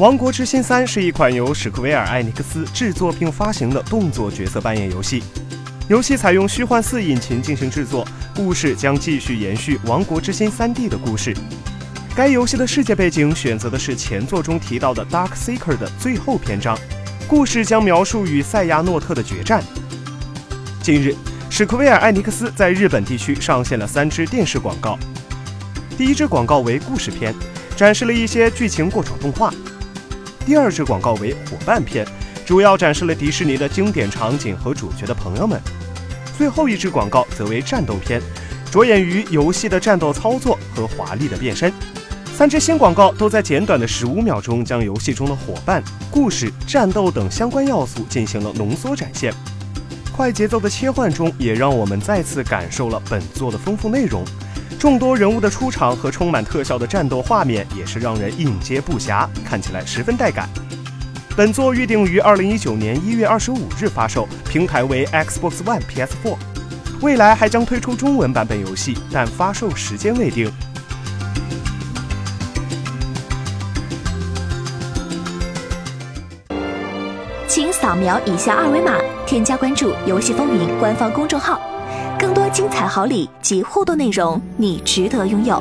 王国之心三》是一款由史克威尔艾尼克斯制作并发行的动作角色扮演游戏。游戏采用虚幻四引擎进行制作，故事将继续延续《王国之心三 D》的故事。该游戏的世界背景选择的是前作中提到的 Dark Seeker 的最后篇章，故事将描述与塞亚诺特的决战。近日，史克威尔艾尼克斯在日本地区上线了三支电视广告。第一支广告为故事片，展示了一些剧情过场动画；第二支广告为伙伴片，主要展示了迪士尼的经典场景和主角的朋友们；最后一支广告则为战斗片，着眼于游戏的战斗操作和华丽的变身。三支新广告都在简短的十五秒钟，将游戏中的伙伴、故事、战斗等相关要素进行了浓缩展现。快节奏的切换中，也让我们再次感受了本作的丰富内容。众多人物的出场和充满特效的战斗画面，也是让人应接不暇，看起来十分带感。本作预定于二零一九年一月二十五日发售，平台为 Xbox One、PS4。未来还将推出中文版本游戏，但发售时间未定。请扫描以下二维码，添加关注“游戏风云”官方公众号，更多精彩好礼及互动内容，你值得拥有。